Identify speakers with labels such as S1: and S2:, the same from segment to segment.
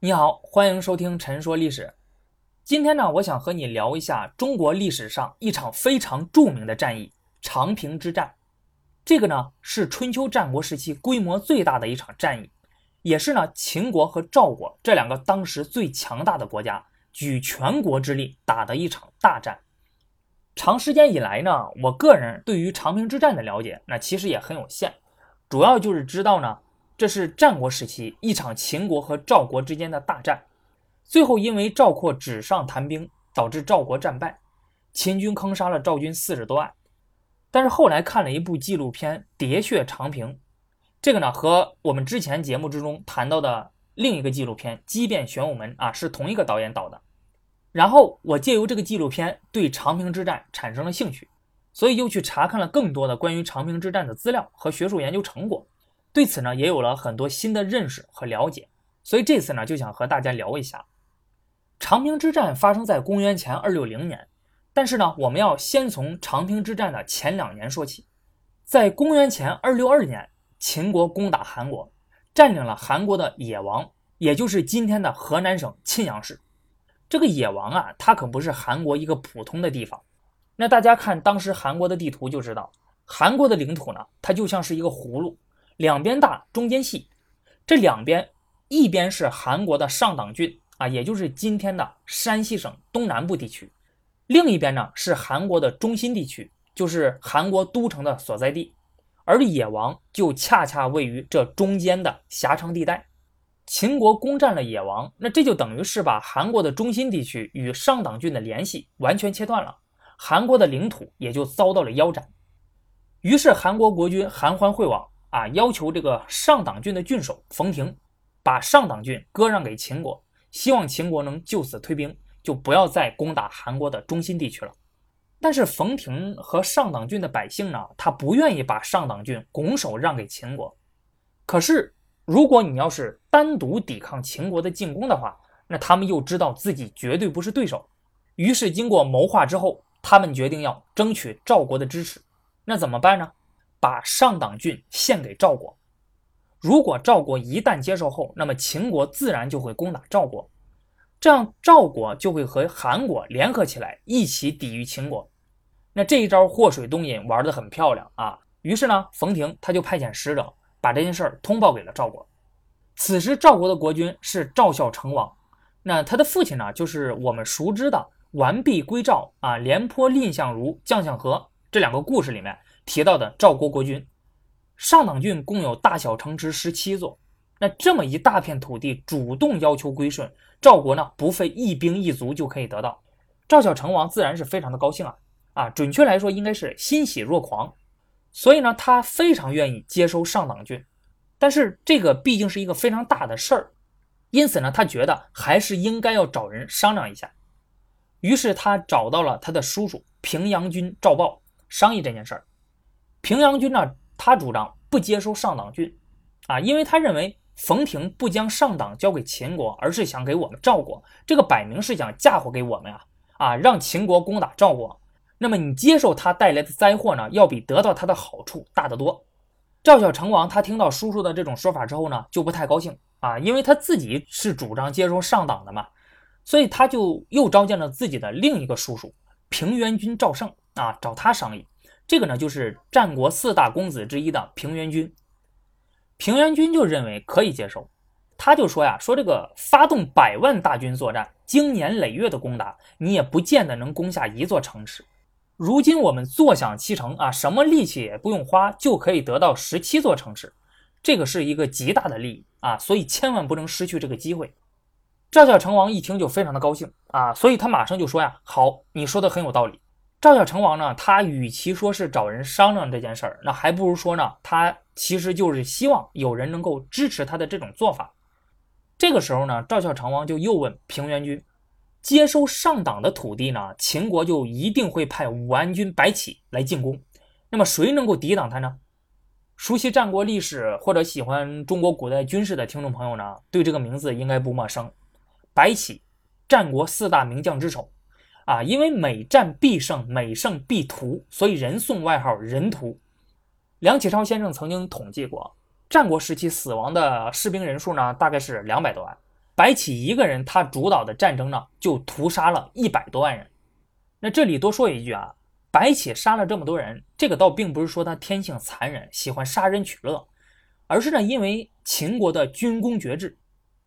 S1: 你好，欢迎收听《陈说历史》。今天呢，我想和你聊一下中国历史上一场非常著名的战役——长平之战。这个呢，是春秋战国时期规模最大的一场战役，也是呢秦国和赵国这两个当时最强大的国家举全国之力打的一场大战。长时间以来呢，我个人对于长平之战的了解，那其实也很有限，主要就是知道呢。这是战国时期一场秦国和赵国之间的大战，最后因为赵括纸上谈兵，导致赵国战败，秦军坑杀了赵军四十多万。但是后来看了一部纪录片《喋血长平》，这个呢和我们之前节目之中谈到的另一个纪录片《激变玄武门》啊是同一个导演导的。然后我借由这个纪录片对长平之战产生了兴趣，所以又去查看了更多的关于长平之战的资料和学术研究成果。对此呢，也有了很多新的认识和了解，所以这次呢，就想和大家聊一下长平之战发生在公元前二六零年，但是呢，我们要先从长平之战的前两年说起。在公元前二六二年，秦国攻打韩国，占领了韩国的野王，也就是今天的河南省沁阳市。这个野王啊，它可不是韩国一个普通的地方。那大家看当时韩国的地图就知道，韩国的领土呢，它就像是一个葫芦。两边大，中间细，这两边一边是韩国的上党郡啊，也就是今天的山西省东南部地区；另一边呢是韩国的中心地区，就是韩国都城的所在地。而野王就恰恰位于这中间的狭长地带。秦国攻占了野王，那这就等于是把韩国的中心地区与上党郡的联系完全切断了，韩国的领土也就遭到了腰斩。于是韩国国君韩桓会往。啊，要求这个上党郡的郡守冯亭把上党郡割让给秦国，希望秦国能就此退兵，就不要再攻打韩国的中心地区了。但是冯亭和上党郡的百姓呢，他不愿意把上党郡拱手让给秦国。可是，如果你要是单独抵抗秦国的进攻的话，那他们又知道自己绝对不是对手。于是，经过谋划之后，他们决定要争取赵国的支持。那怎么办呢？把上党郡献给赵国，如果赵国一旦接受后，那么秦国自然就会攻打赵国，这样赵国就会和韩国联合起来一起抵御秦国。那这一招祸水东引玩得很漂亮啊！于是呢，冯亭他就派遣使者把这件事儿通报给了赵国。此时赵国的国君是赵孝成王，那他的父亲呢，就是我们熟知的完璧归赵啊，廉颇蔺相如将相和这两个故事里面。提到的赵国国君，上党郡共有大小城池十七座，那这么一大片土地主动要求归顺赵国呢，不费一兵一卒就可以得到。赵孝成王自然是非常的高兴啊啊，准确来说应该是欣喜若狂，所以呢，他非常愿意接收上党郡，但是这个毕竟是一个非常大的事儿，因此呢，他觉得还是应该要找人商量一下，于是他找到了他的叔叔平阳君赵豹商议这件事儿。平阳君呢，他主张不接收上党郡，啊，因为他认为冯亭不将上党交给秦国，而是想给我们赵国，这个摆明是想嫁祸给我们啊，啊，让秦国攻打赵国。那么你接受他带来的灾祸呢，要比得到他的好处大得多。赵孝成王他听到叔叔的这种说法之后呢，就不太高兴啊，因为他自己是主张接收上党的嘛，所以他就又召见了自己的另一个叔叔平原君赵胜啊，找他商议。这个呢，就是战国四大公子之一的平原君。平原君就认为可以接受，他就说呀：“说这个发动百万大军作战，经年累月的攻打，你也不见得能攻下一座城池。如今我们坐享其成啊，什么力气也不用花，就可以得到十七座城池，这个是一个极大的利益啊！所以千万不能失去这个机会。”赵孝成王一听就非常的高兴啊，所以他马上就说呀：“好，你说的很有道理。”赵孝成王呢，他与其说是找人商量这件事儿，那还不如说呢，他其实就是希望有人能够支持他的这种做法。这个时候呢，赵孝成王就又问平原君：接收上党的土地呢，秦国就一定会派武安君白起来进攻，那么谁能够抵挡他呢？熟悉战国历史或者喜欢中国古代军事的听众朋友呢，对这个名字应该不陌生。白起，战国四大名将之首。啊，因为每战必胜，每胜必屠，所以人送外号“人屠”。梁启超先生曾经统计过，战国时期死亡的士兵人数呢，大概是两百多万。白起一个人他主导的战争呢，就屠杀了一百多万人。那这里多说一句啊，白起杀了这么多人，这个倒并不是说他天性残忍，喜欢杀人取乐，而是呢，因为秦国的军功爵制。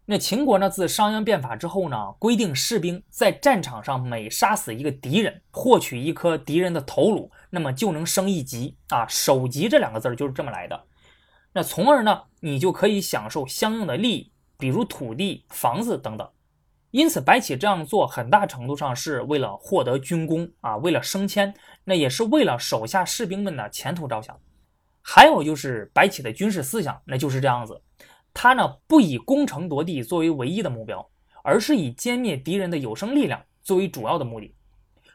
S1: 那秦国呢，自商鞅变法之后呢，规定士兵在战场上每杀死一个敌人，获取一颗敌人的头颅，那么就能升一级啊。首级这两个字就是这么来的。那从而呢，你就可以享受相应的利益，比如土地、房子等等。因此，白起这样做很大程度上是为了获得军功啊，为了升迁，那也是为了手下士兵们的前途着想。还有就是白起的军事思想，那就是这样子。他呢不以攻城夺地作为唯一的目标，而是以歼灭敌人的有生力量作为主要的目的，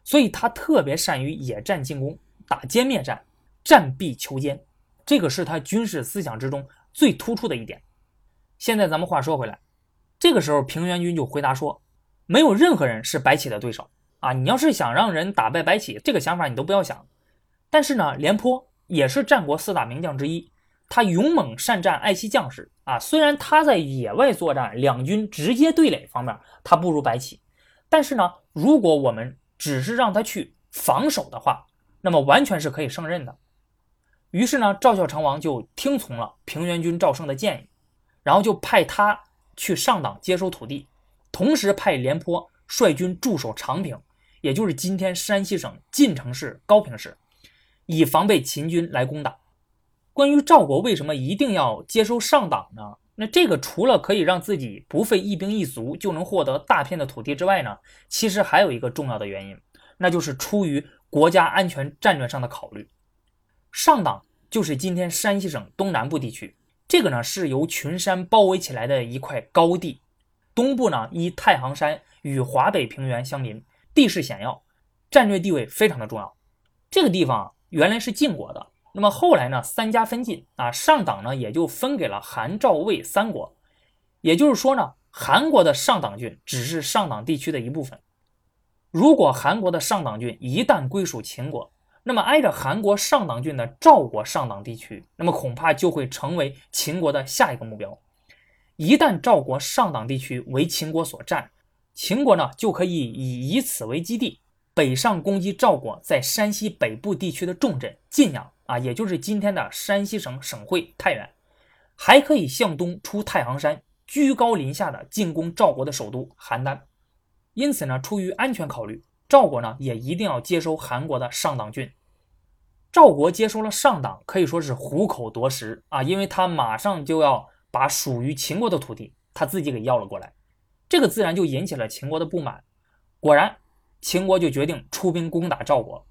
S1: 所以他特别善于野战进攻，打歼灭战，战必求歼，这个是他军事思想之中最突出的一点。现在咱们话说回来，这个时候平原君就回答说，没有任何人是白起的对手啊！你要是想让人打败白起，这个想法你都不要想。但是呢，廉颇也是战国四大名将之一。他勇猛善战，爱惜将士啊！虽然他在野外作战，两军直接对垒方面他不如白起，但是呢，如果我们只是让他去防守的话，那么完全是可以胜任的。于是呢，赵孝成王就听从了平原君赵胜的建议，然后就派他去上党接收土地，同时派廉颇率军驻守长平，也就是今天山西省晋城市高平市，以防备秦军来攻打。关于赵国为什么一定要接收上党呢？那这个除了可以让自己不费一兵一卒就能获得大片的土地之外呢，其实还有一个重要的原因，那就是出于国家安全战略上的考虑。上党就是今天山西省东南部地区，这个呢是由群山包围起来的一块高地，东部呢依太行山与华北平原相邻，地势险要，战略地位非常的重要。这个地方原来是晋国的。那么后来呢？三家分晋啊，上党呢也就分给了韩、赵、魏三国。也就是说呢，韩国的上党郡只是上党地区的一部分。如果韩国的上党郡一旦归属秦国，那么挨着韩国上党郡的赵国上党地区，那么恐怕就会成为秦国的下一个目标。一旦赵国上党地区为秦国所占，秦国呢就可以以以此为基地，北上攻击赵国在山西北部地区的重镇晋阳。啊，也就是今天的山西省省会太原，还可以向东出太行山，居高临下的进攻赵国的首都邯郸。因此呢，出于安全考虑，赵国呢也一定要接收韩国的上党郡。赵国接收了上党，可以说是虎口夺食啊，因为他马上就要把属于秦国的土地他自己给要了过来，这个自然就引起了秦国的不满。果然，秦国就决定出兵攻打赵国。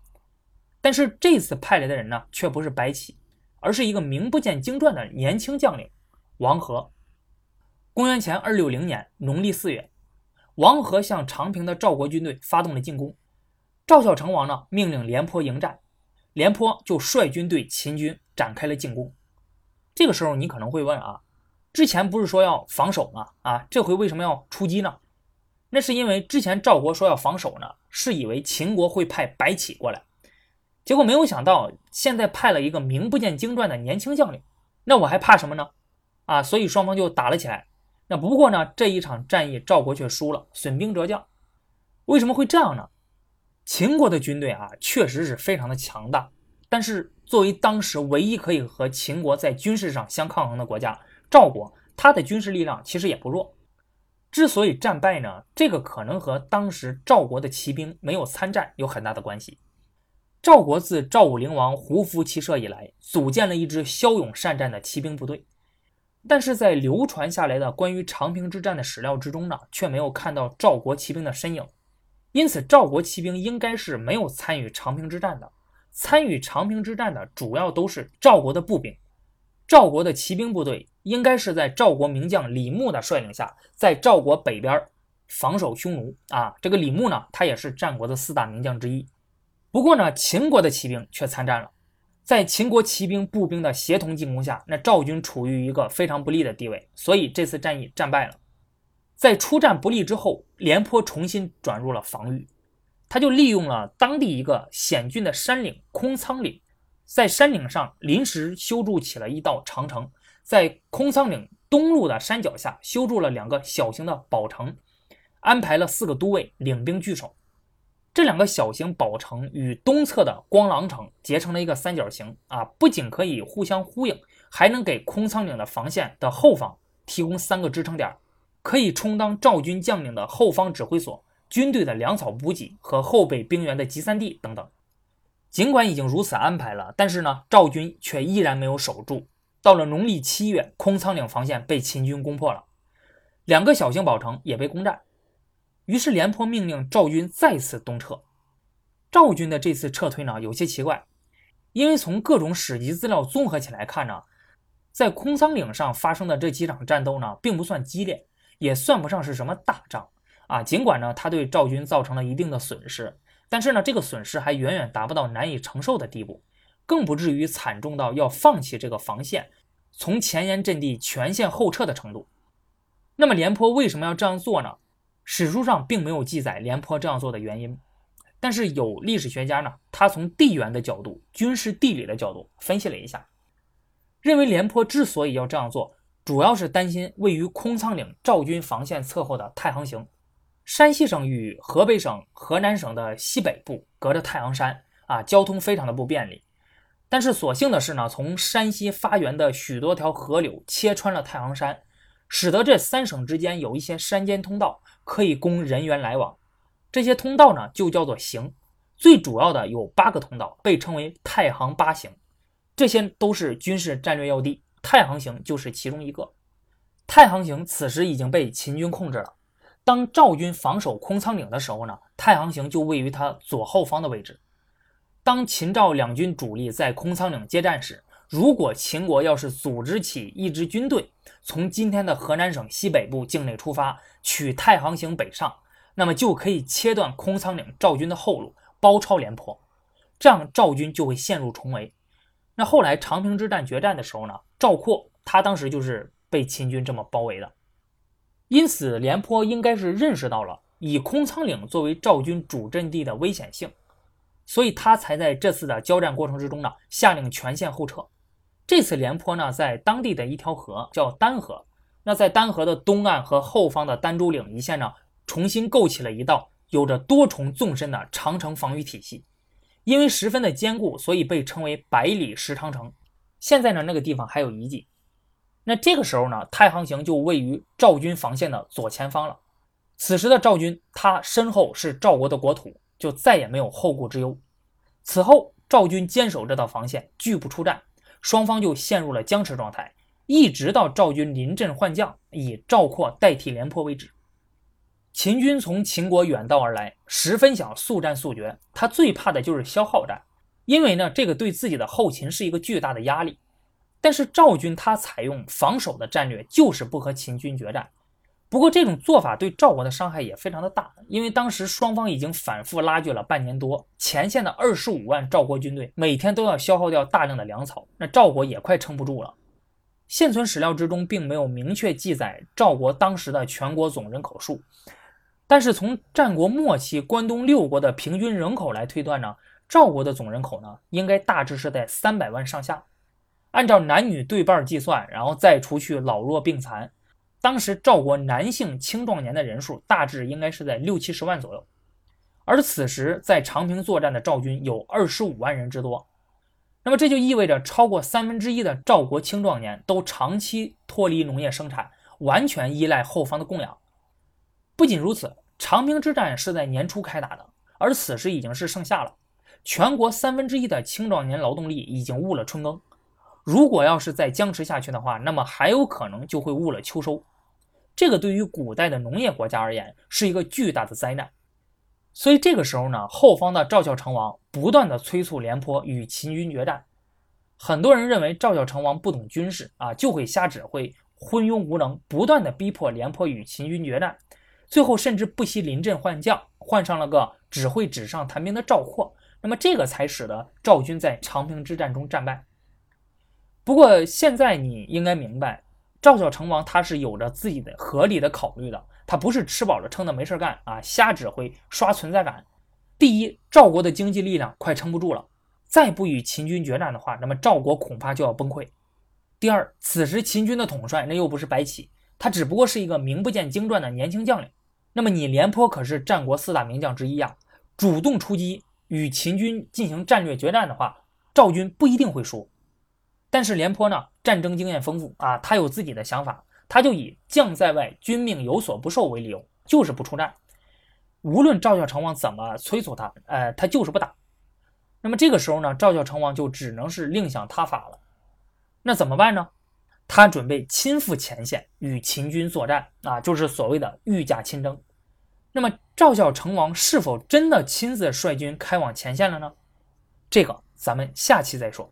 S1: 但是这次派来的人呢，却不是白起，而是一个名不见经传的年轻将领王和。公元前二六零年农历四月，王和向长平的赵国军队发动了进攻。赵孝成王呢，命令廉颇迎战，廉颇就率军对秦军展开了进攻。这个时候，你可能会问啊，之前不是说要防守吗？啊，这回为什么要出击呢？那是因为之前赵国说要防守呢，是以为秦国会派白起过来。结果没有想到，现在派了一个名不见经传的年轻将领，那我还怕什么呢？啊，所以双方就打了起来。那不过呢，这一场战役赵国却输了，损兵折将。为什么会这样呢？秦国的军队啊，确实是非常的强大，但是作为当时唯一可以和秦国在军事上相抗衡的国家，赵国，他的军事力量其实也不弱。之所以战败呢，这个可能和当时赵国的骑兵没有参战有很大的关系。赵国自赵武灵王胡服骑射以来，组建了一支骁勇善战的骑兵部队，但是在流传下来的关于长平之战的史料之中呢，却没有看到赵国骑兵的身影，因此赵国骑兵应该是没有参与长平之战的。参与长平之战的主要都是赵国的步兵，赵国的骑兵部队应该是在赵国名将李牧的率领下，在赵国北边防守匈奴啊。这个李牧呢，他也是战国的四大名将之一。不过呢，秦国的骑兵却参战了，在秦国骑兵、步兵的协同进攻下，那赵军处于一个非常不利的地位，所以这次战役战败了。在出战不利之后，廉颇重新转入了防御，他就利用了当地一个险峻的山岭空仓岭，在山岭上临时修筑起了一道长城，在空仓岭东路的山脚下修筑了两个小型的堡城，安排了四个都尉领兵据守。这两个小型堡城与东侧的光狼城结成了一个三角形啊，不仅可以互相呼应，还能给空仓岭的防线的后方提供三个支撑点，可以充当赵军将领的后方指挥所、军队的粮草补给和后备兵员的集散地等等。尽管已经如此安排了，但是呢，赵军却依然没有守住。到了农历七月，空仓岭防线被秦军攻破了，两个小型堡城也被攻占。于是廉颇命令赵军再次东撤。赵军的这次撤退呢，有些奇怪，因为从各种史籍资料综合起来看呢，在空仓岭上发生的这几场战斗呢，并不算激烈，也算不上是什么大仗啊。尽管呢，他对赵军造成了一定的损失，但是呢，这个损失还远远达不到难以承受的地步，更不至于惨重到要放弃这个防线，从前沿阵地全线后撤的程度。那么廉颇为什么要这样做呢？史书上并没有记载廉颇这样做的原因，但是有历史学家呢，他从地缘的角度、军事地理的角度分析了一下，认为廉颇之所以要这样做，主要是担心位于空仓岭赵军防线侧后的太行行。山西省与河北省、河南省的西北部隔着太行山啊，交通非常的不便利。但是所幸的是呢，从山西发源的许多条河流切穿了太行山。使得这三省之间有一些山间通道可以供人员来往，这些通道呢就叫做行，最主要的有八个通道，被称为太行八行，这些都是军事战略要地，太行行就是其中一个。太行行此时已经被秦军控制了，当赵军防守空仓岭的时候呢，太行行就位于他左后方的位置。当秦赵两军主力在空仓岭接战时，如果秦国要是组织起一支军队，从今天的河南省西北部境内出发，取太行行北上，那么就可以切断空仓岭赵军的后路，包抄廉颇，这样赵军就会陷入重围。那后来长平之战决战的时候呢，赵括他当时就是被秦军这么包围的，因此廉颇应该是认识到了以空仓岭作为赵军主阵地的危险性，所以他才在这次的交战过程之中呢，下令全线后撤。这次廉颇呢，在当地的一条河叫丹河，那在丹河的东岸和后方的丹朱岭一线呢，重新构起了一道有着多重纵深的长城防御体系。因为十分的坚固，所以被称为百里石长城。现在呢，那个地方还有遗迹。那这个时候呢，太行行就位于赵军防线的左前方了。此时的赵军，他身后是赵国的国土，就再也没有后顾之忧。此后，赵军坚守这道防线，拒不出战。双方就陷入了僵持状态，一直到赵军临阵换将，以赵括代替廉颇为止。秦军从秦国远道而来，十分想速战速决。他最怕的就是消耗战，因为呢，这个对自己的后勤是一个巨大的压力。但是赵军他采用防守的战略，就是不和秦军决战。不过这种做法对赵国的伤害也非常的大，因为当时双方已经反复拉锯了半年多，前线的二十五万赵国军队每天都要消耗掉大量的粮草，那赵国也快撑不住了。现存史料之中并没有明确记载赵国当时的全国总人口数，但是从战国末期关东六国的平均人口来推断呢，赵国的总人口呢应该大致是在三百万上下。按照男女对半计算，然后再除去老弱病残。当时赵国男性青壮年的人数大致应该是在六七十万左右，而此时在长平作战的赵军有二十五万人之多，那么这就意味着超过三分之一的赵国青壮年都长期脱离农业生产，完全依赖后方的供养。不仅如此，长平之战是在年初开打的，而此时已经是盛夏了，全国三分之一的青壮年劳动力已经误了春耕，如果要是再僵持下去的话，那么还有可能就会误了秋收。这个对于古代的农业国家而言是一个巨大的灾难，所以这个时候呢，后方的赵孝成王不断的催促廉颇与秦军决战。很多人认为赵孝成王不懂军事啊，就会瞎指挥，昏庸无能，不断的逼迫廉颇与秦军决战，最后甚至不惜临阵换将，换上了个只会纸上谈兵的赵括，那么这个才使得赵军在长平之战中战败。不过现在你应该明白。赵孝成王他是有着自己的合理的考虑的，他不是吃饱了撑的没事干啊，瞎指挥刷存在感。第一，赵国的经济力量快撑不住了，再不与秦军决战的话，那么赵国恐怕就要崩溃。第二，此时秦军的统帅那又不是白起，他只不过是一个名不见经传的年轻将领。那么你廉颇可是战国四大名将之一啊，主动出击与秦军进行战略决战的话，赵军不一定会输。但是廉颇呢，战争经验丰富啊，他有自己的想法，他就以将在外，君命有所不受为理由，就是不出战。无论赵孝成王怎么催促他，呃，他就是不打。那么这个时候呢，赵孝成王就只能是另想他法了。那怎么办呢？他准备亲赴前线与秦军作战啊，就是所谓的御驾亲征。那么赵孝成王是否真的亲自率军开往前线了呢？这个咱们下期再说。